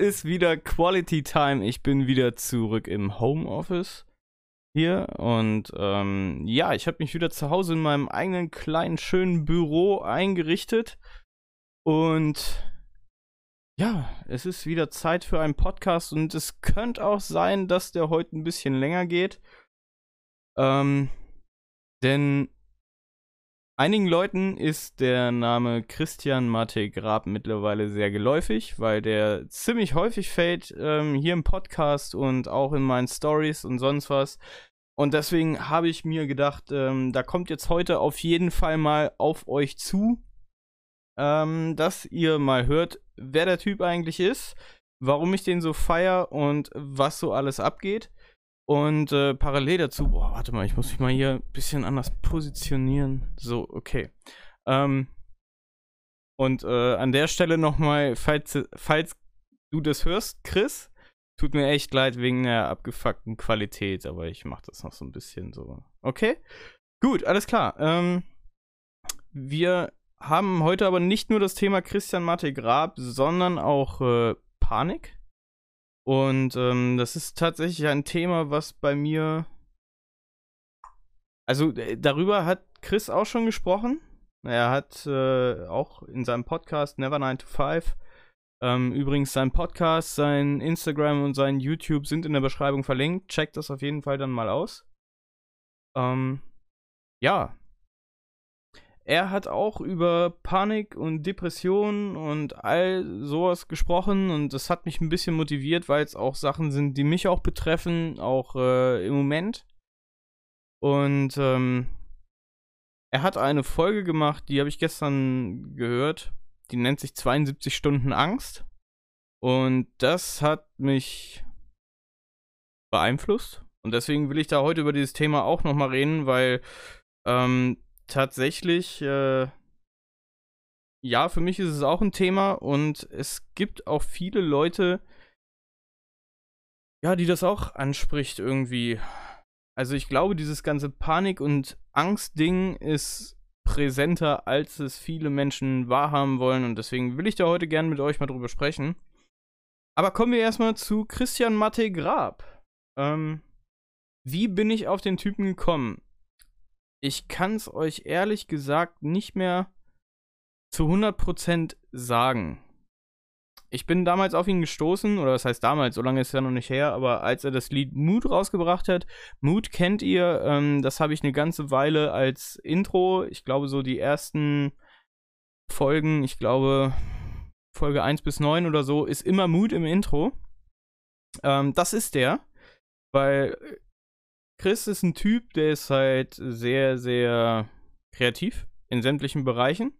ist wieder Quality Time. Ich bin wieder zurück im Homeoffice hier und ähm, ja, ich habe mich wieder zu Hause in meinem eigenen kleinen schönen Büro eingerichtet und ja, es ist wieder Zeit für einen Podcast und es könnte auch sein, dass der heute ein bisschen länger geht. Ähm, denn einigen Leuten ist der Name Christian Mate Grab mittlerweile sehr geläufig, weil der ziemlich häufig fällt ähm, hier im Podcast und auch in meinen Stories und sonst was. Und deswegen habe ich mir gedacht, ähm, da kommt jetzt heute auf jeden Fall mal auf euch zu ähm, dass ihr mal hört, wer der Typ eigentlich ist, warum ich den so feier und was so alles abgeht. Und äh, parallel dazu, boah, warte mal, ich muss mich mal hier ein bisschen anders positionieren. So, okay. Ähm, und äh, an der Stelle nochmal, falls, falls du das hörst, Chris, tut mir echt leid wegen der abgefuckten Qualität, aber ich mach das noch so ein bisschen so. Okay? Gut, alles klar. Ähm, wir haben heute aber nicht nur das Thema Christian Mate Grab, sondern auch äh, Panik. Und ähm, das ist tatsächlich ein Thema, was bei mir. Also äh, darüber hat Chris auch schon gesprochen. Er hat äh, auch in seinem Podcast Never 9 to 5. Ähm, übrigens, sein Podcast, sein Instagram und sein YouTube sind in der Beschreibung verlinkt. Checkt das auf jeden Fall dann mal aus. Ähm, ja, er hat auch über Panik und Depression und all sowas gesprochen und das hat mich ein bisschen motiviert, weil es auch Sachen sind, die mich auch betreffen, auch äh, im Moment. Und ähm, er hat eine Folge gemacht, die habe ich gestern gehört. Die nennt sich 72 Stunden Angst. Und das hat mich beeinflusst. Und deswegen will ich da heute über dieses Thema auch nochmal reden, weil ähm, tatsächlich, äh, ja, für mich ist es auch ein Thema und es gibt auch viele Leute, ja, die das auch anspricht irgendwie. Also ich glaube, dieses ganze Panik- und Angst-Ding ist präsenter, als es viele Menschen wahrhaben wollen und deswegen will ich da heute gerne mit euch mal drüber sprechen. Aber kommen wir erstmal zu Christian Matte Grab. Ähm, wie bin ich auf den Typen gekommen? Ich kann es euch ehrlich gesagt nicht mehr zu 100% sagen. Ich bin damals auf ihn gestoßen, oder was heißt damals, so lange ist es ja noch nicht her, aber als er das Lied Mood rausgebracht hat, Mood kennt ihr, ähm, das habe ich eine ganze Weile als Intro, ich glaube so die ersten Folgen, ich glaube Folge 1 bis 9 oder so, ist immer Mood im Intro. Ähm, das ist der, weil Chris ist ein Typ, der ist halt sehr, sehr kreativ in sämtlichen Bereichen.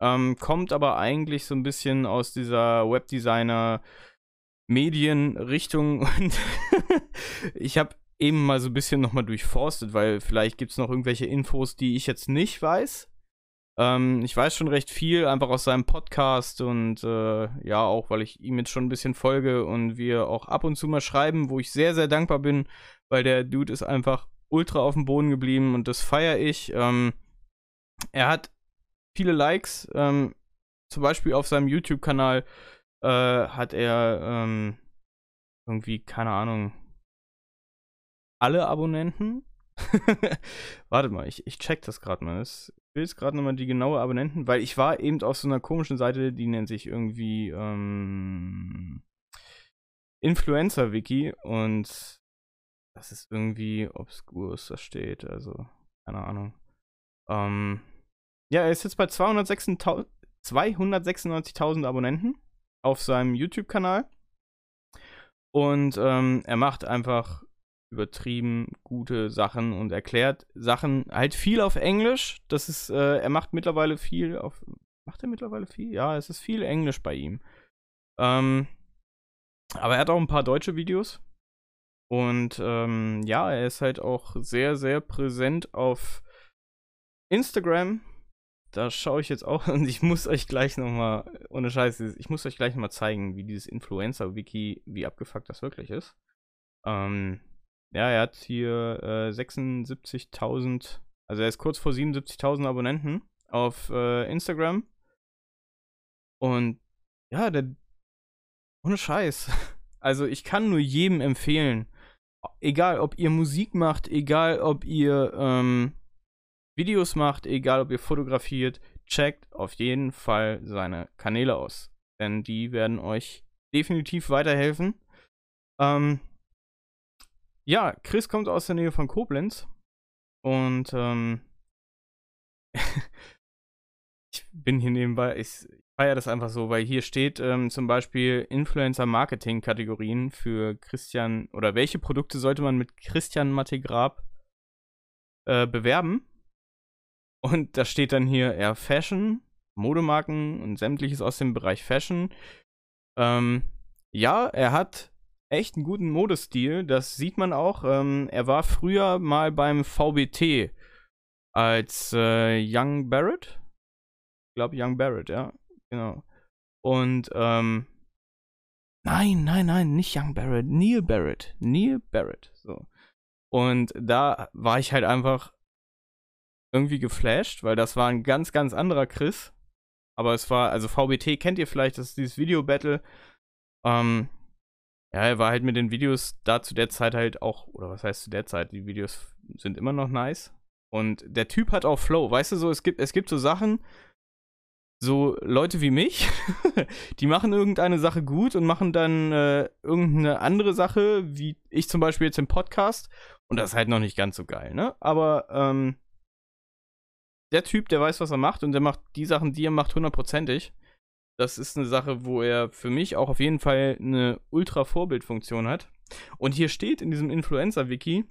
Ähm, kommt aber eigentlich so ein bisschen aus dieser Webdesigner Medienrichtung und ich habe eben mal so ein bisschen nochmal durchforstet, weil vielleicht gibt es noch irgendwelche Infos, die ich jetzt nicht weiß. Ähm, ich weiß schon recht viel, einfach aus seinem Podcast und äh, ja, auch weil ich ihm jetzt schon ein bisschen folge und wir auch ab und zu mal schreiben, wo ich sehr, sehr dankbar bin, weil der Dude ist einfach ultra auf dem Boden geblieben und das feiere ich. Ähm, er hat viele Likes, ähm, zum Beispiel auf seinem YouTube-Kanal äh, hat er ähm, irgendwie, keine Ahnung, alle Abonnenten. Warte mal, ich, ich check das gerade mal. Ich will jetzt gerade nochmal die genaue Abonnenten, weil ich war eben auf so einer komischen Seite, die nennt sich irgendwie ähm, Influencer-Wiki und das ist irgendwie obskur, was da steht. Also, keine Ahnung. Ähm, ja, er ist jetzt bei 296.000 Abonnenten auf seinem YouTube-Kanal. Und ähm, er macht einfach übertrieben gute Sachen und erklärt Sachen halt viel auf Englisch. Das ist, äh, er macht mittlerweile viel auf. Macht er mittlerweile viel? Ja, es ist viel Englisch bei ihm. Ähm, aber er hat auch ein paar deutsche Videos. Und ähm, ja, er ist halt auch sehr, sehr präsent auf Instagram. Da schaue ich jetzt auch und ich muss euch gleich nochmal, ohne Scheiße, ich muss euch gleich nochmal zeigen, wie dieses Influencer-Wiki, wie abgefuckt das wirklich ist. Ähm, ja, er hat hier äh, 76.000, also er ist kurz vor 77.000 Abonnenten auf äh, Instagram. Und ja, der ohne Scheiß. Also ich kann nur jedem empfehlen, egal ob ihr Musik macht, egal ob ihr ähm, Videos macht, egal ob ihr fotografiert, checkt auf jeden Fall seine Kanäle aus. Denn die werden euch definitiv weiterhelfen. Ähm, ja, Chris kommt aus der Nähe von Koblenz. Und ähm, ich bin hier nebenbei, ich feiere das einfach so, weil hier steht ähm, zum Beispiel Influencer-Marketing-Kategorien für Christian oder welche Produkte sollte man mit Christian Mattegrab äh, bewerben. Und da steht dann hier eher Fashion, Modemarken und sämtliches aus dem Bereich Fashion. Ähm, ja, er hat echt einen guten Modestil, das sieht man auch. Ähm, er war früher mal beim VBT als äh, Young Barrett. Ich glaube Young Barrett, ja. Genau. Und, ähm, nein, nein, nein, nicht Young Barrett, Neil Barrett. Neil Barrett, so. Und da war ich halt einfach irgendwie geflasht, weil das war ein ganz, ganz anderer Chris. Aber es war, also VBT kennt ihr vielleicht, das ist dieses Video-Battle. Ähm, ja, er war halt mit den Videos da zu der Zeit halt auch, oder was heißt zu der Zeit, die Videos sind immer noch nice. Und der Typ hat auch Flow, weißt du so, es gibt, es gibt so Sachen, so Leute wie mich, die machen irgendeine Sache gut und machen dann äh, irgendeine andere Sache, wie ich zum Beispiel jetzt im Podcast. Und das ist halt noch nicht ganz so geil, ne? Aber ähm, der Typ, der weiß, was er macht und der macht die Sachen, die er macht, hundertprozentig. Das ist eine Sache, wo er für mich auch auf jeden Fall eine Ultra-Vorbildfunktion hat. Und hier steht in diesem Influencer-Wiki,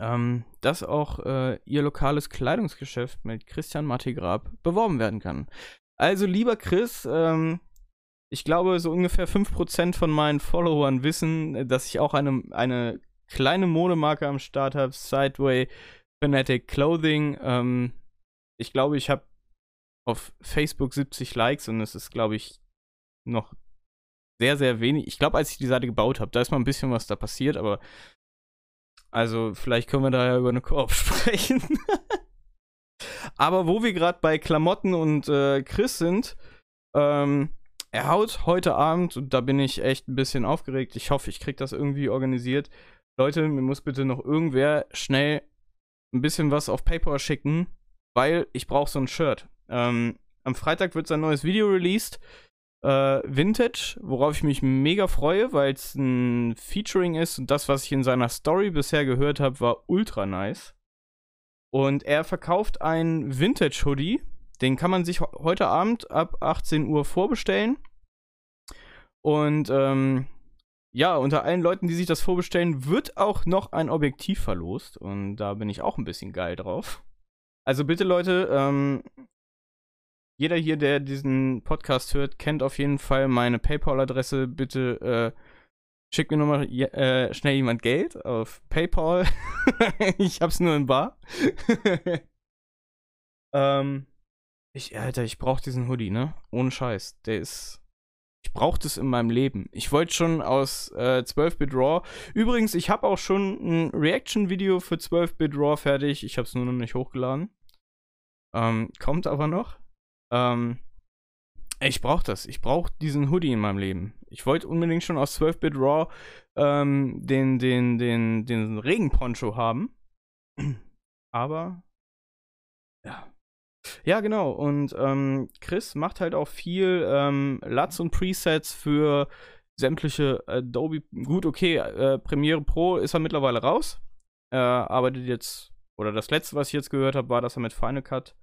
ähm, dass auch äh, ihr lokales Kleidungsgeschäft mit Christian Mattigrab beworben werden kann. Also, lieber Chris, ähm, ich glaube, so ungefähr 5% von meinen Followern wissen, dass ich auch eine, eine kleine Modemarke am Start habe, Sideway Fanatic Clothing. Ähm, ich glaube, ich habe auf Facebook 70 Likes und es ist, glaube ich, noch sehr, sehr wenig. Ich glaube, als ich die Seite gebaut habe, da ist mal ein bisschen was da passiert, aber also, vielleicht können wir da ja über eine Koop sprechen. Aber wo wir gerade bei Klamotten und äh, Chris sind, ähm, er haut heute Abend, und da bin ich echt ein bisschen aufgeregt. Ich hoffe, ich kriege das irgendwie organisiert. Leute, mir muss bitte noch irgendwer schnell ein bisschen was auf PayPal schicken, weil ich brauche so ein Shirt. Ähm, am Freitag wird sein neues Video released äh, Vintage, worauf ich mich mega freue, weil es ein Featuring ist und das, was ich in seiner Story bisher gehört habe, war ultra nice. Und er verkauft ein Vintage-Hoodie, den kann man sich heute Abend ab 18 Uhr vorbestellen. Und ähm, ja, unter allen Leuten, die sich das vorbestellen, wird auch noch ein Objektiv verlost. Und da bin ich auch ein bisschen geil drauf. Also bitte Leute, ähm, jeder hier, der diesen Podcast hört, kennt auf jeden Fall meine PayPal-Adresse. Bitte äh, schickt mir nochmal äh, schnell jemand Geld auf PayPal. ich hab's nur in Bar. ähm, ich, Alter, ich brauch diesen Hoodie, ne? Ohne Scheiß. Der ist. Ich brauch das in meinem Leben. Ich wollte schon aus äh, 12-Bit RAW. Übrigens, ich habe auch schon ein Reaction-Video für 12-Bit RAW fertig. Ich hab's nur noch nicht hochgeladen. Ähm, kommt aber noch. Ähm, ich brauche das. Ich brauche diesen Hoodie in meinem Leben. Ich wollte unbedingt schon aus 12-Bit RAW ähm, den, den, den, den Regenponcho haben. Aber, ja. Ja, genau. Und ähm, Chris macht halt auch viel ähm, LUTs und Presets für sämtliche Adobe. Gut, okay, äh, Premiere Pro ist er mittlerweile raus. Er arbeitet jetzt, oder das letzte, was ich jetzt gehört habe, war, dass er mit Final Cut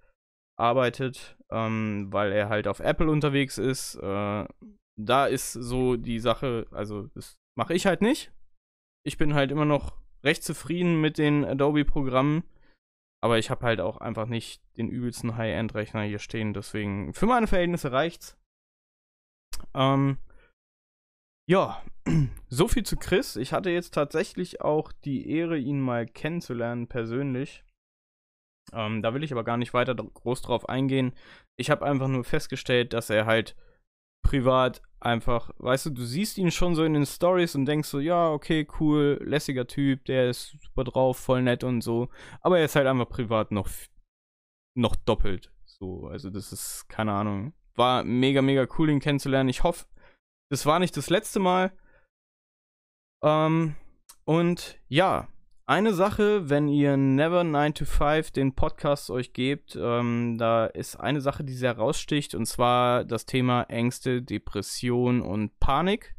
arbeitet, ähm, weil er halt auf Apple unterwegs ist. Äh, da ist so die Sache, also das mache ich halt nicht. Ich bin halt immer noch recht zufrieden mit den Adobe-Programmen. Aber ich habe halt auch einfach nicht den übelsten High-End-Rechner hier stehen. Deswegen, für meine Verhältnisse reicht's. Ähm, ja, so viel zu Chris. Ich hatte jetzt tatsächlich auch die Ehre, ihn mal kennenzulernen persönlich. Ähm, da will ich aber gar nicht weiter groß drauf eingehen. Ich habe einfach nur festgestellt, dass er halt privat einfach, weißt du, du siehst ihn schon so in den Stories und denkst so, ja, okay, cool, lässiger Typ, der ist super drauf, voll nett und so. Aber er ist halt einfach privat noch, noch doppelt. So, also das ist, keine Ahnung. War mega, mega cool, ihn kennenzulernen. Ich hoffe, das war nicht das letzte Mal. Ähm, und ja, eine Sache, wenn ihr Never 9 to 5 den Podcast euch gebt, ähm, da ist eine Sache, die sehr raussticht, und zwar das Thema Ängste, Depression und Panik,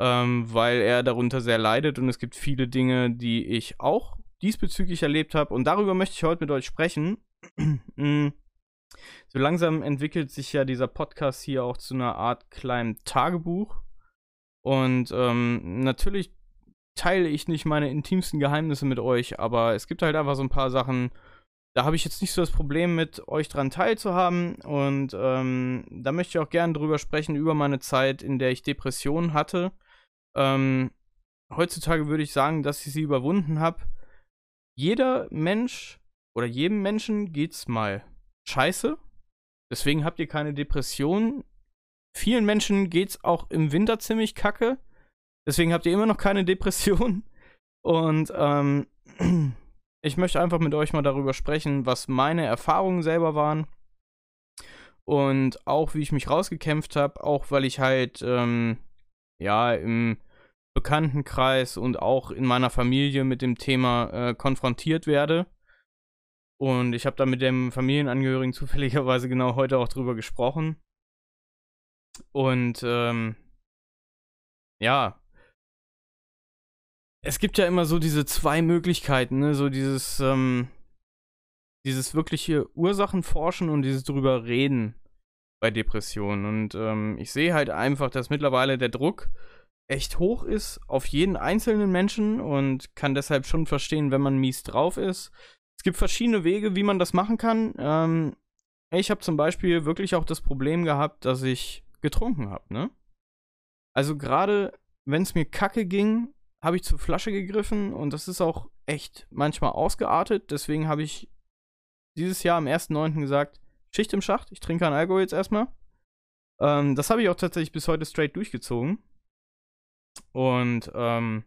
ähm, weil er darunter sehr leidet und es gibt viele Dinge, die ich auch diesbezüglich erlebt habe und darüber möchte ich heute mit euch sprechen. Mm. so langsam entwickelt sich ja dieser Podcast hier auch zu einer Art kleinen Tagebuch und ähm, natürlich teile ich nicht meine intimsten Geheimnisse mit euch, aber es gibt halt einfach so ein paar Sachen, da habe ich jetzt nicht so das Problem mit, euch dran teilzuhaben. Und ähm, da möchte ich auch gerne drüber sprechen, über meine Zeit, in der ich Depressionen hatte. Ähm, heutzutage würde ich sagen, dass ich sie überwunden habe. Jeder Mensch oder jedem Menschen geht's mal scheiße. Deswegen habt ihr keine Depressionen. Vielen Menschen geht's auch im Winter ziemlich kacke. Deswegen habt ihr immer noch keine Depression. Und ähm, ich möchte einfach mit euch mal darüber sprechen, was meine Erfahrungen selber waren. Und auch wie ich mich rausgekämpft habe, auch weil ich halt, ähm, ja, im Bekanntenkreis und auch in meiner Familie mit dem Thema äh, konfrontiert werde. Und ich habe da mit dem Familienangehörigen zufälligerweise genau heute auch drüber gesprochen. Und ähm, ja, es gibt ja immer so diese zwei Möglichkeiten, ne? So dieses, ähm, dieses wirkliche Ursachenforschen und dieses drüber reden bei Depressionen. Und ähm, ich sehe halt einfach, dass mittlerweile der Druck echt hoch ist auf jeden einzelnen Menschen und kann deshalb schon verstehen, wenn man mies drauf ist. Es gibt verschiedene Wege, wie man das machen kann. Ähm, ich habe zum Beispiel wirklich auch das Problem gehabt, dass ich getrunken habe, ne? Also gerade wenn es mir kacke ging, habe ich zur Flasche gegriffen und das ist auch echt manchmal ausgeartet. Deswegen habe ich dieses Jahr am 1.9. gesagt, Schicht im Schacht, ich trinke keinen Alkohol jetzt erstmal. Ähm, das habe ich auch tatsächlich bis heute straight durchgezogen. Und ähm,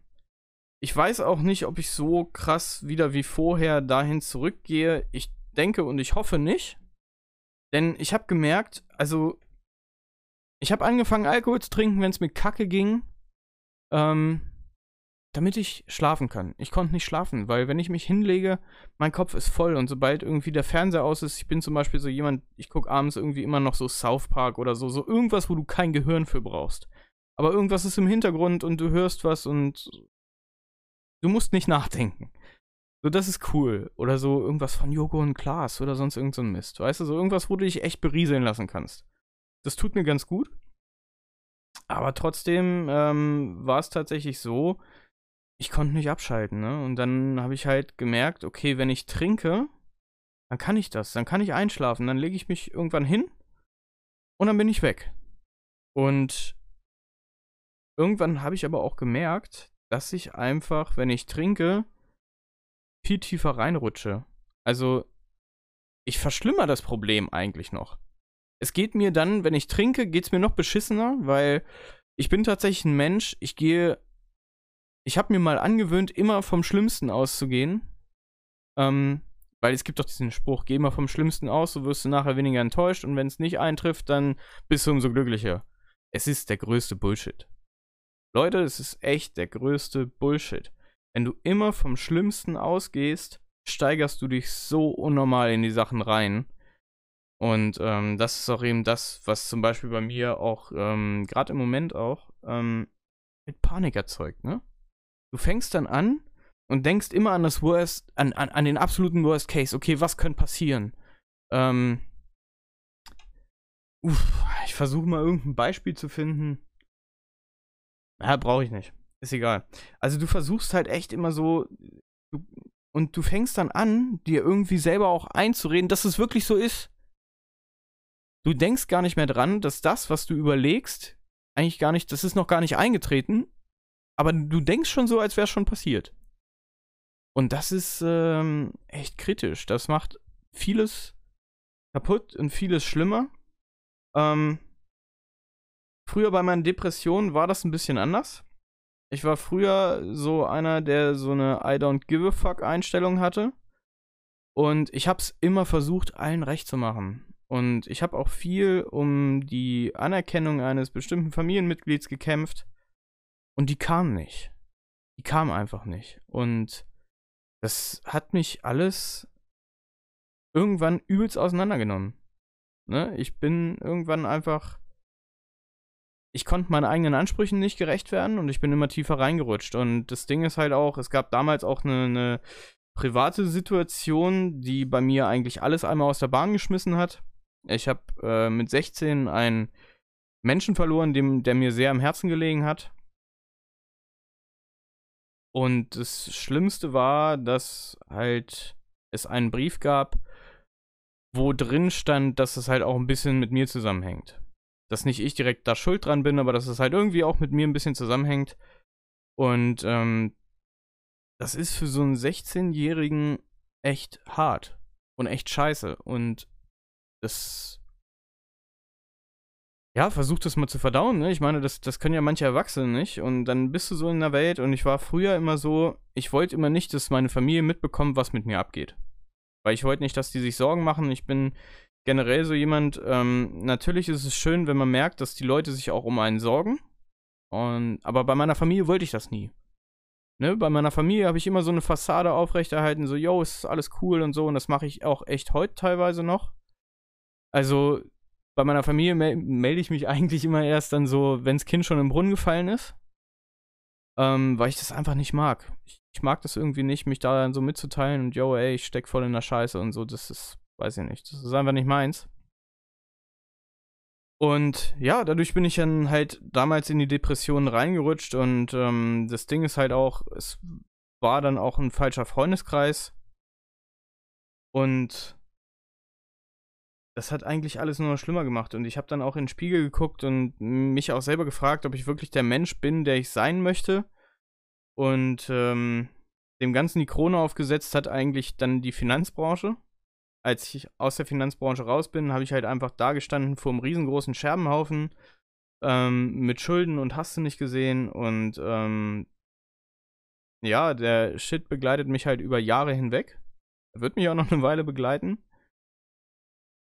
ich weiß auch nicht, ob ich so krass wieder wie vorher dahin zurückgehe. Ich denke und ich hoffe nicht. Denn ich habe gemerkt, also ich habe angefangen Alkohol zu trinken, wenn es mir kacke ging. Ähm, damit ich schlafen kann. Ich konnte nicht schlafen, weil wenn ich mich hinlege, mein Kopf ist voll und sobald irgendwie der Fernseher aus ist, ich bin zum Beispiel so jemand, ich gucke abends irgendwie immer noch so South Park oder so, so irgendwas, wo du kein Gehirn für brauchst. Aber irgendwas ist im Hintergrund und du hörst was und du musst nicht nachdenken. So, das ist cool. Oder so irgendwas von Joko und Klaas oder sonst irgend so ein Mist. Weißt du, so irgendwas, wo du dich echt berieseln lassen kannst. Das tut mir ganz gut. Aber trotzdem ähm, war es tatsächlich so, ich konnte nicht abschalten, ne? Und dann habe ich halt gemerkt, okay, wenn ich trinke, dann kann ich das, dann kann ich einschlafen, dann lege ich mich irgendwann hin und dann bin ich weg. Und irgendwann habe ich aber auch gemerkt, dass ich einfach, wenn ich trinke, viel tiefer reinrutsche. Also, ich verschlimmer das Problem eigentlich noch. Es geht mir dann, wenn ich trinke, geht es mir noch beschissener, weil ich bin tatsächlich ein Mensch, ich gehe ich habe mir mal angewöhnt, immer vom Schlimmsten auszugehen. Ähm, weil es gibt doch diesen Spruch, geh mal vom Schlimmsten aus, so wirst du nachher weniger enttäuscht und wenn es nicht eintrifft, dann bist du umso glücklicher. Es ist der größte Bullshit. Leute, es ist echt der größte Bullshit. Wenn du immer vom Schlimmsten ausgehst, steigerst du dich so unnormal in die Sachen rein. Und ähm, das ist auch eben das, was zum Beispiel bei mir auch, ähm, gerade im Moment auch, ähm, mit Panik erzeugt, ne? Du fängst dann an und denkst immer an das Worst, an, an, an den absoluten Worst Case. Okay, was könnte passieren? Ähm, uff, ich versuche mal irgendein Beispiel zu finden. Ja, brauche ich nicht. Ist egal. Also du versuchst halt echt immer so du, und du fängst dann an, dir irgendwie selber auch einzureden, dass es wirklich so ist. Du denkst gar nicht mehr dran, dass das, was du überlegst, eigentlich gar nicht, das ist noch gar nicht eingetreten aber du denkst schon so, als wäre es schon passiert. Und das ist ähm, echt kritisch. Das macht vieles kaputt und vieles schlimmer. Ähm, früher bei meinen Depressionen war das ein bisschen anders. Ich war früher so einer, der so eine I don't give a fuck Einstellung hatte. Und ich hab's immer versucht, allen recht zu machen. Und ich habe auch viel um die Anerkennung eines bestimmten Familienmitglieds gekämpft. Und die kam nicht. Die kam einfach nicht. Und das hat mich alles irgendwann übelst auseinandergenommen. Ne? Ich bin irgendwann einfach. Ich konnte meinen eigenen Ansprüchen nicht gerecht werden und ich bin immer tiefer reingerutscht. Und das Ding ist halt auch, es gab damals auch eine, eine private Situation, die bei mir eigentlich alles einmal aus der Bahn geschmissen hat. Ich habe äh, mit 16 einen Menschen verloren, dem, der mir sehr am Herzen gelegen hat. Und das Schlimmste war, dass halt es einen Brief gab, wo drin stand, dass es halt auch ein bisschen mit mir zusammenhängt. Dass nicht ich direkt da schuld dran bin, aber dass es halt irgendwie auch mit mir ein bisschen zusammenhängt. Und ähm, das ist für so einen 16-Jährigen echt hart und echt scheiße. Und das ja, versuch das mal zu verdauen, ne? Ich meine, das, das können ja manche Erwachsene nicht. Und dann bist du so in der Welt und ich war früher immer so, ich wollte immer nicht, dass meine Familie mitbekommt, was mit mir abgeht. Weil ich wollte nicht, dass die sich Sorgen machen. Ich bin generell so jemand, ähm, natürlich ist es schön, wenn man merkt, dass die Leute sich auch um einen sorgen. Und, aber bei meiner Familie wollte ich das nie. Ne, bei meiner Familie habe ich immer so eine Fassade aufrechterhalten, so, yo, ist alles cool und so. Und das mache ich auch echt heute teilweise noch. Also, bei meiner Familie mel melde ich mich eigentlich immer erst dann so, wenn das Kind schon im Brunnen gefallen ist. Ähm, weil ich das einfach nicht mag. Ich, ich, mag das irgendwie nicht, mich da dann so mitzuteilen und yo, ey, ich steck voll in der Scheiße und so. Das ist, weiß ich nicht. Das ist einfach nicht meins. Und ja, dadurch bin ich dann halt damals in die Depression reingerutscht und ähm, das Ding ist halt auch, es war dann auch ein falscher Freundeskreis. Und das hat eigentlich alles nur noch schlimmer gemacht. Und ich habe dann auch in den Spiegel geguckt und mich auch selber gefragt, ob ich wirklich der Mensch bin, der ich sein möchte. Und ähm, dem Ganzen die Krone aufgesetzt hat eigentlich dann die Finanzbranche. Als ich aus der Finanzbranche raus bin, habe ich halt einfach da gestanden vor einem riesengroßen Scherbenhaufen ähm, mit Schulden und hast du nicht gesehen. Und ähm, ja, der Shit begleitet mich halt über Jahre hinweg. Er wird mich auch noch eine Weile begleiten.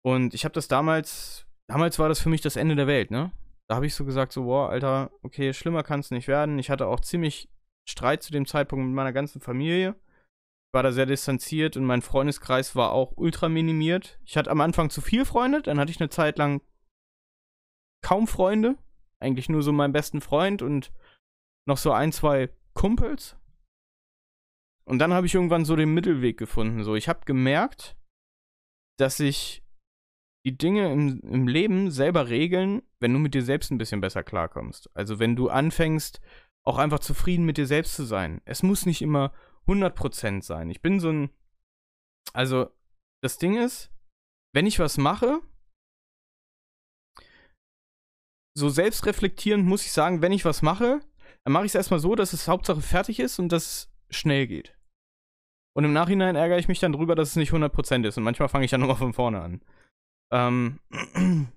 Und ich habe das damals, damals war das für mich das Ende der Welt, ne? Da habe ich so gesagt, so, boah, Alter, okay, schlimmer kann es nicht werden. Ich hatte auch ziemlich Streit zu dem Zeitpunkt mit meiner ganzen Familie. Ich war da sehr distanziert und mein Freundeskreis war auch ultra minimiert. Ich hatte am Anfang zu viel Freunde, dann hatte ich eine Zeit lang kaum Freunde. Eigentlich nur so meinen besten Freund und noch so ein, zwei Kumpels. Und dann habe ich irgendwann so den Mittelweg gefunden. So, ich habe gemerkt, dass ich die Dinge im, im Leben selber regeln, wenn du mit dir selbst ein bisschen besser klarkommst. Also wenn du anfängst, auch einfach zufrieden mit dir selbst zu sein. Es muss nicht immer 100% sein. Ich bin so ein... Also, das Ding ist, wenn ich was mache, so selbstreflektierend muss ich sagen, wenn ich was mache, dann mache ich es erstmal so, dass es Hauptsache fertig ist und dass es schnell geht. Und im Nachhinein ärgere ich mich dann drüber, dass es nicht 100% ist. Und manchmal fange ich dann nochmal von vorne an. Ähm,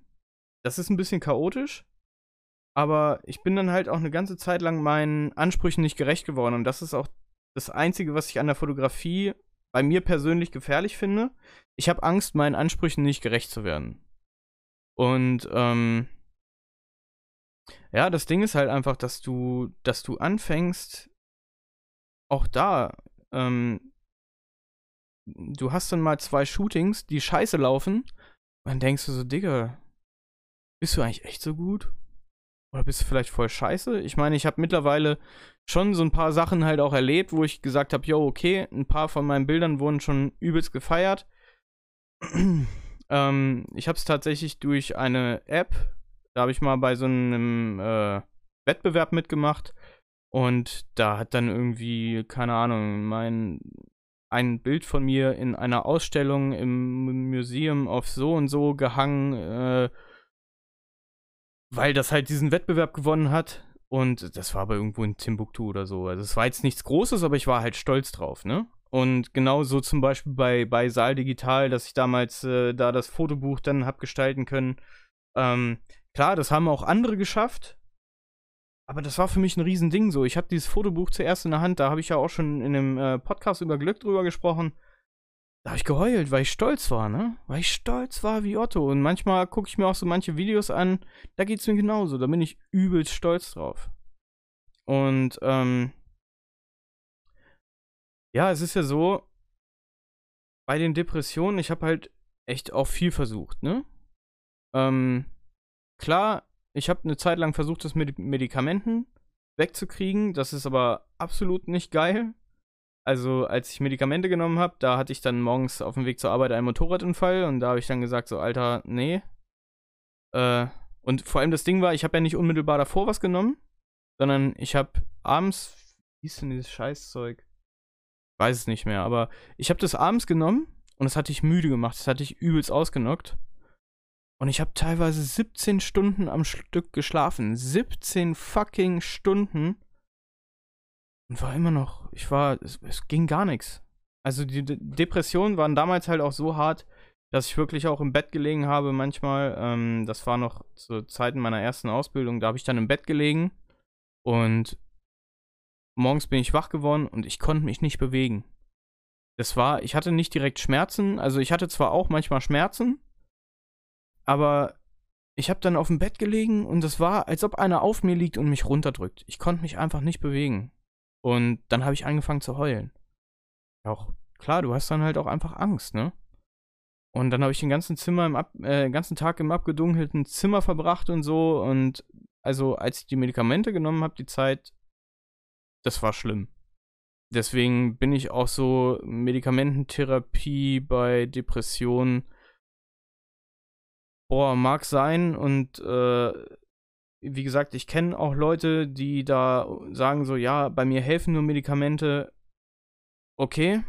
das ist ein bisschen chaotisch, aber ich bin dann halt auch eine ganze Zeit lang meinen Ansprüchen nicht gerecht geworden. Und das ist auch das Einzige, was ich an der Fotografie bei mir persönlich gefährlich finde. Ich habe Angst, meinen Ansprüchen nicht gerecht zu werden. Und ähm, ja, das Ding ist halt einfach, dass du, dass du anfängst, auch da, ähm, du hast dann mal zwei Shootings, die scheiße laufen dann denkst du so, Digga, bist du eigentlich echt so gut? Oder bist du vielleicht voll scheiße? Ich meine, ich habe mittlerweile schon so ein paar Sachen halt auch erlebt, wo ich gesagt habe, yo, okay, ein paar von meinen Bildern wurden schon übelst gefeiert. ähm, ich habe es tatsächlich durch eine App, da habe ich mal bei so einem äh, Wettbewerb mitgemacht und da hat dann irgendwie, keine Ahnung, mein ein Bild von mir in einer Ausstellung im Museum of so und so gehangen, äh, weil das halt diesen Wettbewerb gewonnen hat. Und das war aber irgendwo in Timbuktu oder so. Also es war jetzt nichts Großes, aber ich war halt stolz drauf, ne? Und genauso zum Beispiel bei, bei Saal Digital, dass ich damals äh, da das Fotobuch dann hab gestalten können. Ähm, klar, das haben auch andere geschafft, aber das war für mich ein Riesending so. Ich hatte dieses Fotobuch zuerst in der Hand, da habe ich ja auch schon in einem äh, Podcast über Glück drüber gesprochen. da habe ich geheult, weil ich stolz war, ne? Weil ich stolz war wie Otto. Und manchmal gucke ich mir auch so manche Videos an, da geht es mir genauso. Da bin ich übelst stolz drauf. Und, ähm, ja, es ist ja so, bei den Depressionen, ich habe halt echt auch viel versucht, ne? Ähm, klar, ich habe eine Zeit lang versucht, das mit Medikamenten wegzukriegen. Das ist aber absolut nicht geil. Also, als ich Medikamente genommen habe, da hatte ich dann morgens auf dem Weg zur Arbeit einen Motorradunfall und da habe ich dann gesagt, so, Alter, nee. Äh, und vor allem das Ding war, ich habe ja nicht unmittelbar davor was genommen, sondern ich habe abends, wie ist denn dieses Scheißzeug? Ich weiß es nicht mehr, aber ich habe das abends genommen und das hatte ich müde gemacht, das hatte ich übelst ausgenockt. Und ich habe teilweise 17 Stunden am Stück geschlafen. 17 fucking Stunden. Und war immer noch, ich war, es, es ging gar nichts. Also die De Depressionen waren damals halt auch so hart, dass ich wirklich auch im Bett gelegen habe manchmal. Ähm, das war noch zu Zeiten meiner ersten Ausbildung. Da habe ich dann im Bett gelegen und morgens bin ich wach geworden und ich konnte mich nicht bewegen. Das war, ich hatte nicht direkt Schmerzen. Also ich hatte zwar auch manchmal Schmerzen, aber ich habe dann auf dem Bett gelegen und es war, als ob einer auf mir liegt und mich runterdrückt. Ich konnte mich einfach nicht bewegen. Und dann habe ich angefangen zu heulen. Auch klar, du hast dann halt auch einfach Angst, ne? Und dann habe ich den ganzen Zimmer im Ab äh, ganzen Tag im abgedunkelten Zimmer verbracht und so. Und also als ich die Medikamente genommen habe, die Zeit, das war schlimm. Deswegen bin ich auch so Medikamententherapie bei Depressionen Boah, mag sein und äh, wie gesagt, ich kenne auch Leute, die da sagen so, ja, bei mir helfen nur Medikamente. Okay,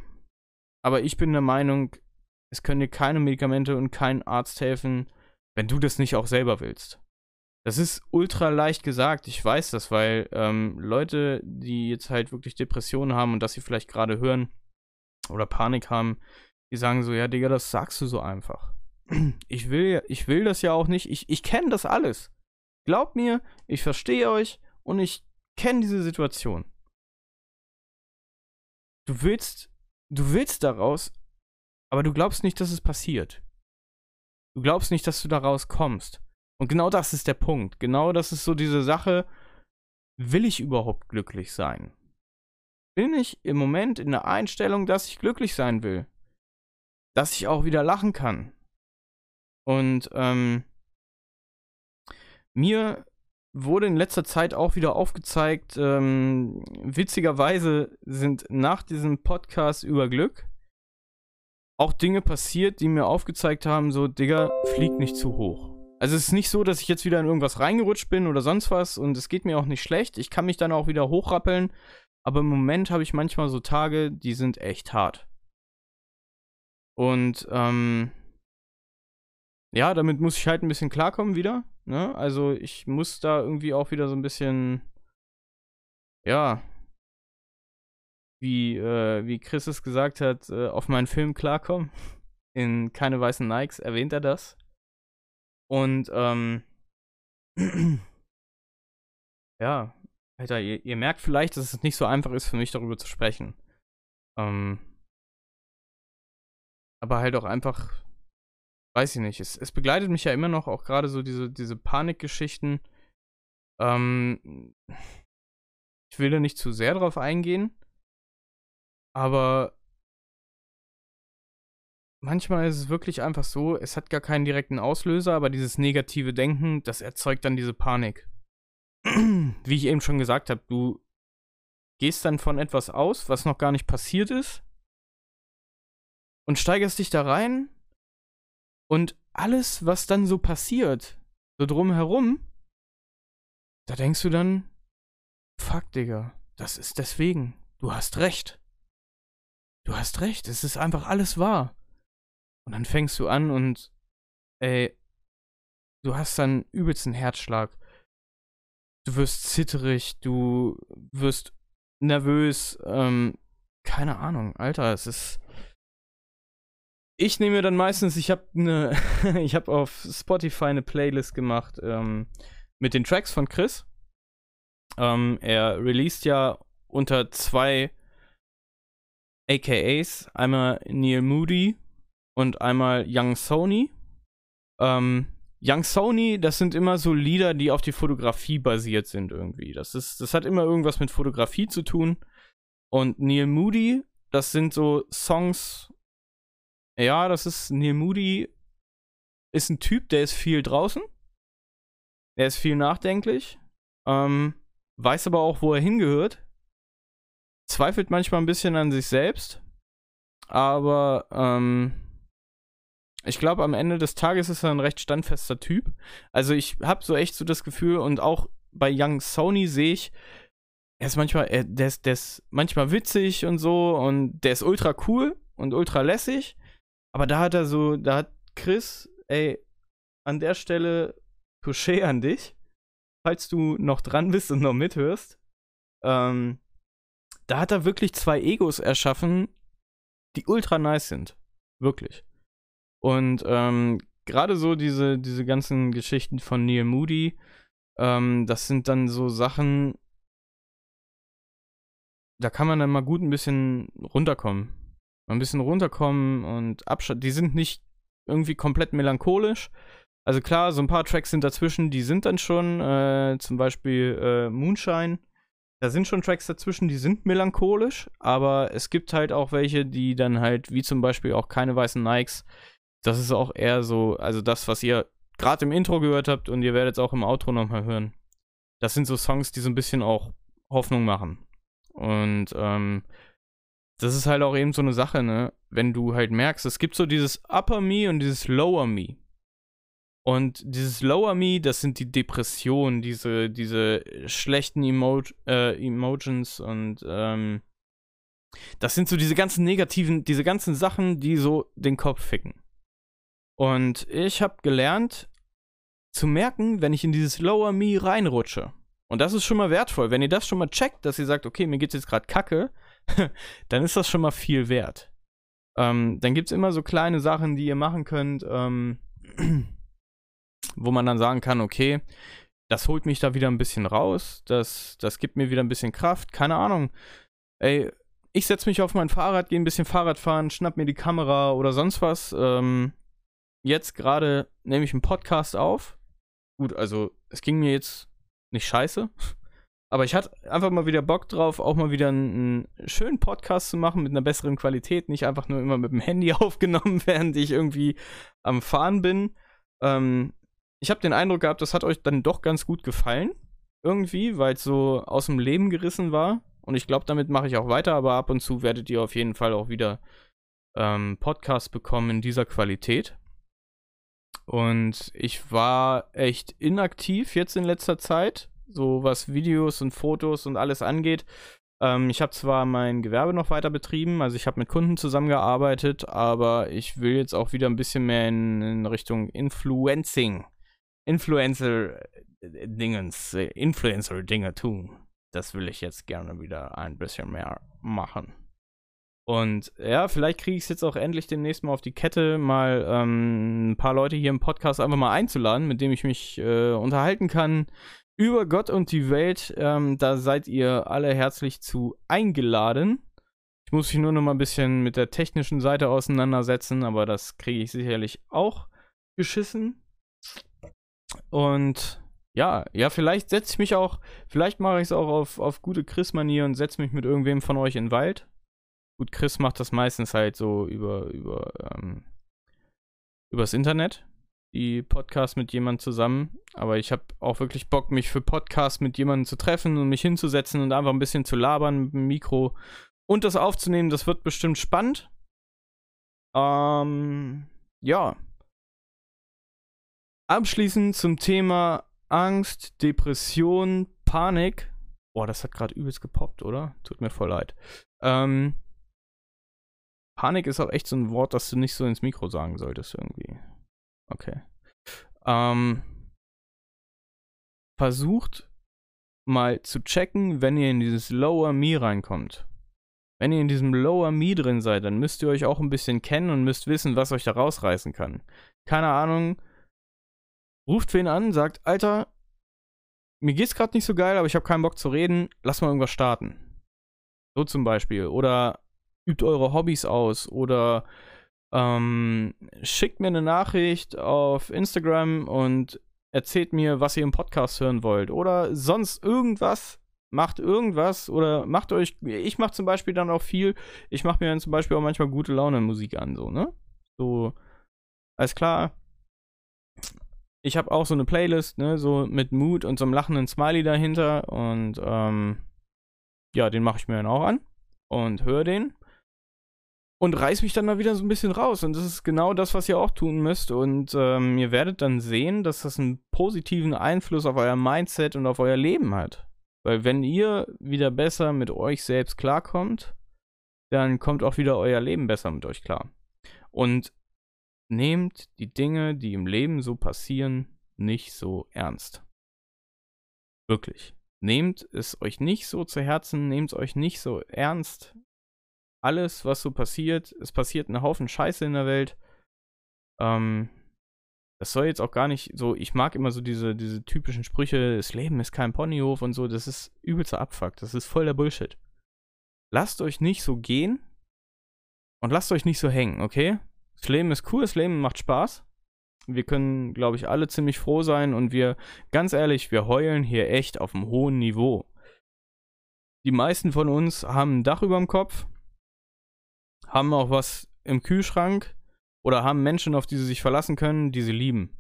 aber ich bin der Meinung, es können dir keine Medikamente und kein Arzt helfen, wenn du das nicht auch selber willst. Das ist ultra leicht gesagt, ich weiß das, weil ähm, Leute, die jetzt halt wirklich Depressionen haben und das sie vielleicht gerade hören oder Panik haben, die sagen so, ja, Digga, das sagst du so einfach ich will, ich will das ja auch nicht. Ich, ich kenne das alles. Glaubt mir, ich verstehe euch und ich kenne diese Situation. Du willst, du willst daraus, aber du glaubst nicht, dass es passiert. Du glaubst nicht, dass du daraus kommst. Und genau das ist der Punkt. Genau das ist so diese Sache. Will ich überhaupt glücklich sein? Bin ich im Moment in der Einstellung, dass ich glücklich sein will? Dass ich auch wieder lachen kann? Und ähm, mir wurde in letzter Zeit auch wieder aufgezeigt, ähm, witzigerweise sind nach diesem Podcast über Glück auch Dinge passiert, die mir aufgezeigt haben, so, Digga, flieg nicht zu hoch. Also es ist nicht so, dass ich jetzt wieder in irgendwas reingerutscht bin oder sonst was und es geht mir auch nicht schlecht. Ich kann mich dann auch wieder hochrappeln, aber im Moment habe ich manchmal so Tage, die sind echt hart. Und ähm, ja, damit muss ich halt ein bisschen klarkommen wieder. Ne? Also ich muss da irgendwie auch wieder so ein bisschen, ja, wie, äh, wie Chris es gesagt hat, äh, auf meinen Film klarkommen. In Keine weißen Nikes erwähnt er das. Und, ähm, ja, Alter, ihr, ihr, merkt vielleicht, dass es nicht so einfach ist für mich, darüber zu sprechen. Ähm, aber halt auch einfach weiß ich nicht, es, es begleitet mich ja immer noch, auch gerade so diese, diese Panikgeschichten. Ähm, ich will da nicht zu sehr drauf eingehen, aber manchmal ist es wirklich einfach so, es hat gar keinen direkten Auslöser, aber dieses negative Denken, das erzeugt dann diese Panik. Wie ich eben schon gesagt habe, du gehst dann von etwas aus, was noch gar nicht passiert ist, und steigerst dich da rein und alles, was dann so passiert, so drumherum, da denkst du dann, fuck, Digga, das ist deswegen. Du hast recht. Du hast recht, es ist einfach alles wahr. Und dann fängst du an und, ey, du hast dann übelsten Herzschlag. Du wirst zitterig, du wirst nervös, ähm, keine Ahnung, Alter, es ist, ich nehme dann meistens, ich habe eine, ich habe auf Spotify eine Playlist gemacht ähm, mit den Tracks von Chris. Ähm, er released ja unter zwei AKAs. Einmal Neil Moody und einmal Young Sony. Ähm, Young Sony, das sind immer so Lieder, die auf die Fotografie basiert sind irgendwie. Das, ist, das hat immer irgendwas mit Fotografie zu tun. Und Neil Moody, das sind so Songs. Ja, das ist Neil Moody ist ein Typ, der ist viel draußen. Der ist viel nachdenklich. Ähm, weiß aber auch, wo er hingehört. Zweifelt manchmal ein bisschen an sich selbst. Aber ähm, ich glaube, am Ende des Tages ist er ein recht standfester Typ. Also ich habe so echt so das Gefühl und auch bei Young Sony sehe ich, er ist manchmal, er, der, ist, der ist manchmal witzig und so und der ist ultra cool und ultra lässig. Aber da hat er so, da hat Chris, ey, an der Stelle Touché an dich, falls du noch dran bist und noch mithörst. Ähm, da hat er wirklich zwei Egos erschaffen, die ultra nice sind. Wirklich. Und ähm, gerade so diese, diese ganzen Geschichten von Neil Moody, ähm, das sind dann so Sachen, da kann man dann mal gut ein bisschen runterkommen. Mal ein bisschen runterkommen und abschalten. Die sind nicht irgendwie komplett melancholisch. Also klar, so ein paar Tracks sind dazwischen, die sind dann schon, äh, zum Beispiel äh, Moonshine. Da sind schon Tracks dazwischen, die sind melancholisch, aber es gibt halt auch welche, die dann halt, wie zum Beispiel auch keine weißen Nikes, das ist auch eher so, also das, was ihr gerade im Intro gehört habt und ihr werdet es auch im Outro nochmal hören. Das sind so Songs, die so ein bisschen auch Hoffnung machen. Und ähm, das ist halt auch eben so eine Sache, ne? Wenn du halt merkst, es gibt so dieses Upper Me und dieses Lower Me. Und dieses Lower Me, das sind die Depressionen, diese, diese schlechten Emo äh, Emotions und ähm, das sind so diese ganzen negativen, diese ganzen Sachen, die so den Kopf ficken. Und ich habe gelernt zu merken, wenn ich in dieses Lower Me reinrutsche. Und das ist schon mal wertvoll. Wenn ihr das schon mal checkt, dass ihr sagt, okay, mir geht's jetzt gerade kacke, dann ist das schon mal viel wert. Ähm, dann gibt es immer so kleine Sachen, die ihr machen könnt, ähm, wo man dann sagen kann, okay, das holt mich da wieder ein bisschen raus, das, das gibt mir wieder ein bisschen Kraft, keine Ahnung. Ey, ich setze mich auf mein Fahrrad, gehe ein bisschen Fahrrad fahren, schnapp mir die Kamera oder sonst was. Ähm, jetzt gerade nehme ich einen Podcast auf. Gut, also es ging mir jetzt nicht scheiße. Aber ich hatte einfach mal wieder Bock drauf, auch mal wieder einen, einen, schönen Podcast zu machen mit einer besseren Qualität. Nicht einfach nur immer mit dem Handy aufgenommen, während ich irgendwie am Fahren bin. Ähm, ich habe den Eindruck gehabt, das hat euch dann doch ganz gut gefallen. Irgendwie, weil es so aus dem Leben gerissen war. Und ich glaube, damit mache ich auch weiter. Aber ab und zu werdet ihr auf jeden Fall auch wieder ähm, Podcasts bekommen in dieser Qualität. Und ich war echt inaktiv jetzt in letzter Zeit, so was Videos und Fotos und alles angeht. Ähm, ich habe zwar mein Gewerbe noch weiter betrieben, also ich habe mit Kunden zusammengearbeitet, aber ich will jetzt auch wieder ein bisschen mehr in, in Richtung Influencing, Influencer-Dingens, äh, Influencer-Dinge tun. Das will ich jetzt gerne wieder ein bisschen mehr machen. Und ja, vielleicht kriege ich es jetzt auch endlich demnächst mal auf die Kette, mal ähm, ein paar Leute hier im Podcast einfach mal einzuladen, mit dem ich mich äh, unterhalten kann über Gott und die Welt. Ähm, da seid ihr alle herzlich zu eingeladen. Ich muss mich nur noch mal ein bisschen mit der technischen Seite auseinandersetzen, aber das kriege ich sicherlich auch geschissen. Und ja, ja, vielleicht setze ich mich auch, vielleicht mache ich es auch auf, auf gute Chris-Manier und setze mich mit irgendwem von euch in den Wald Gut, Chris macht das meistens halt so über, über, ähm, übers Internet, die Podcasts mit jemandem zusammen. Aber ich habe auch wirklich Bock, mich für Podcasts mit jemandem zu treffen und mich hinzusetzen und einfach ein bisschen zu labern mit dem Mikro und das aufzunehmen. Das wird bestimmt spannend. Ähm, ja. Abschließend zum Thema Angst, Depression, Panik. Boah, das hat gerade übelst gepoppt, oder? Tut mir voll leid. Ähm, Panik ist auch echt so ein Wort, das du nicht so ins Mikro sagen solltest irgendwie. Okay. Ähm, versucht mal zu checken, wenn ihr in dieses Lower Me reinkommt. Wenn ihr in diesem Lower Me drin seid, dann müsst ihr euch auch ein bisschen kennen und müsst wissen, was euch da rausreißen kann. Keine Ahnung. Ruft wen an, sagt, Alter, mir geht's gerade nicht so geil, aber ich habe keinen Bock zu reden, lass mal irgendwas starten. So zum Beispiel. Oder übt eure Hobbys aus oder ähm, schickt mir eine Nachricht auf Instagram und erzählt mir, was ihr im Podcast hören wollt oder sonst irgendwas. Macht irgendwas oder macht euch. Ich mache zum Beispiel dann auch viel. Ich mache mir dann zum Beispiel auch manchmal gute Laune Musik an, so, ne? So, alles klar. Ich habe auch so eine Playlist, ne, so mit Mood und so einem lachenden Smiley dahinter und ähm, ja, den mache ich mir dann auch an und höre den und reiß mich dann mal wieder so ein bisschen raus. Und das ist genau das, was ihr auch tun müsst. Und ähm, ihr werdet dann sehen, dass das einen positiven Einfluss auf euer Mindset und auf euer Leben hat. Weil wenn ihr wieder besser mit euch selbst klarkommt, dann kommt auch wieder euer Leben besser mit euch klar. Und nehmt die Dinge, die im Leben so passieren, nicht so ernst. Wirklich. Nehmt es euch nicht so zu Herzen, nehmt es euch nicht so ernst. Alles, was so passiert, es passiert ein Haufen Scheiße in der Welt. Ähm, das soll jetzt auch gar nicht so, ich mag immer so diese, diese typischen Sprüche, das Leben ist kein Ponyhof und so, das ist übelster Abfuck, das ist voll der Bullshit. Lasst euch nicht so gehen und lasst euch nicht so hängen, okay? Das Leben ist cool, das Leben macht Spaß. Wir können, glaube ich, alle ziemlich froh sein und wir, ganz ehrlich, wir heulen hier echt auf einem hohen Niveau. Die meisten von uns haben ein Dach über dem Kopf, haben auch was im Kühlschrank oder haben Menschen, auf die sie sich verlassen können, die sie lieben.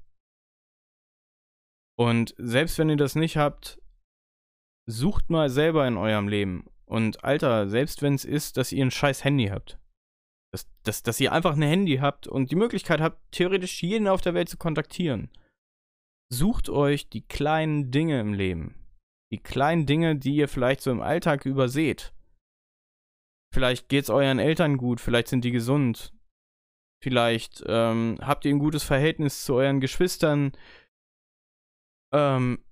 Und selbst wenn ihr das nicht habt, sucht mal selber in eurem Leben. Und Alter, selbst wenn es ist, dass ihr ein scheiß Handy habt. Dass, dass, dass ihr einfach ein Handy habt und die Möglichkeit habt, theoretisch jeden auf der Welt zu kontaktieren. Sucht euch die kleinen Dinge im Leben. Die kleinen Dinge, die ihr vielleicht so im Alltag überseht. Vielleicht geht es euren Eltern gut, vielleicht sind die gesund. Vielleicht ähm, habt ihr ein gutes Verhältnis zu euren Geschwistern. Ähm,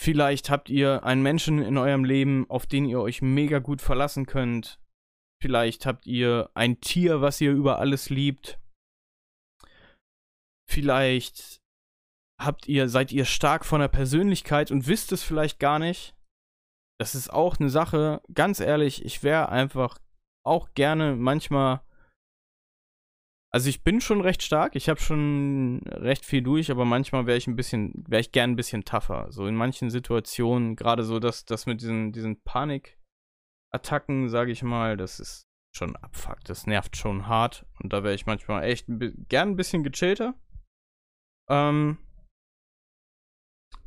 vielleicht habt ihr einen Menschen in eurem Leben, auf den ihr euch mega gut verlassen könnt. Vielleicht habt ihr ein Tier, was ihr über alles liebt. Vielleicht habt ihr, seid ihr stark von der Persönlichkeit und wisst es vielleicht gar nicht. Das ist auch eine Sache, ganz ehrlich, ich wäre einfach auch gerne manchmal. Also ich bin schon recht stark, ich habe schon recht viel durch, aber manchmal wäre ich ein bisschen, wäre ich gern ein bisschen tougher. So in manchen Situationen, gerade so das, das mit diesen, diesen Panik, Attacken, sage ich mal, das ist schon abfuckt. Das nervt schon hart. Und da wäre ich manchmal echt gern ein bisschen gechillter. Ähm,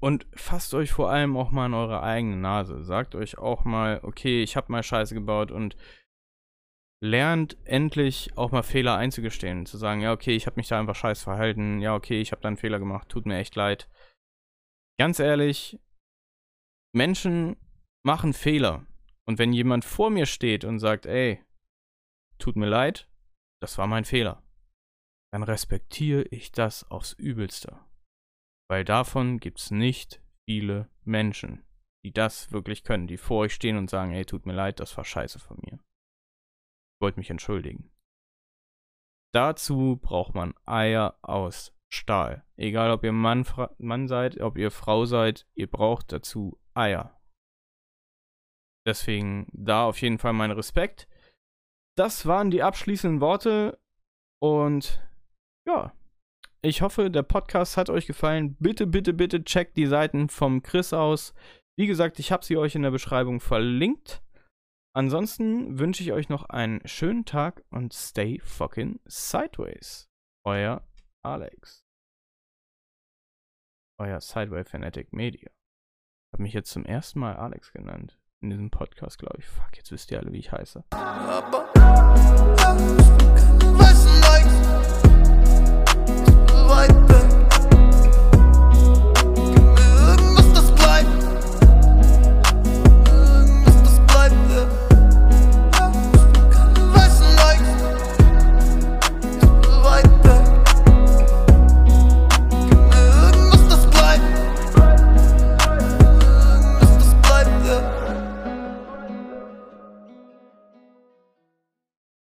und fasst euch vor allem auch mal in eure eigene Nase. Sagt euch auch mal, okay, ich habe mal Scheiße gebaut und lernt endlich auch mal Fehler einzugestehen. Zu sagen, ja, okay, ich habe mich da einfach scheiß verhalten. Ja, okay, ich habe da einen Fehler gemacht. Tut mir echt leid. Ganz ehrlich, Menschen machen Fehler. Und wenn jemand vor mir steht und sagt, ey, tut mir leid, das war mein Fehler, dann respektiere ich das aufs Übelste. Weil davon gibt es nicht viele Menschen, die das wirklich können, die vor euch stehen und sagen, ey, tut mir leid, das war scheiße von mir. Ich wollte mich entschuldigen. Dazu braucht man Eier aus Stahl. Egal, ob ihr Mann, Mann seid, ob ihr Frau seid, ihr braucht dazu Eier. Deswegen da auf jeden Fall mein Respekt. Das waren die abschließenden Worte und ja, ich hoffe, der Podcast hat euch gefallen. Bitte, bitte, bitte checkt die Seiten vom Chris aus. Wie gesagt, ich habe sie euch in der Beschreibung verlinkt. Ansonsten wünsche ich euch noch einen schönen Tag und stay fucking sideways. Euer Alex. Euer Sideway Fanatic Media. Ich habe mich jetzt zum ersten Mal Alex genannt in diesem Podcast, glaube ich. Fuck, jetzt wisst ihr alle, wie ich heiße.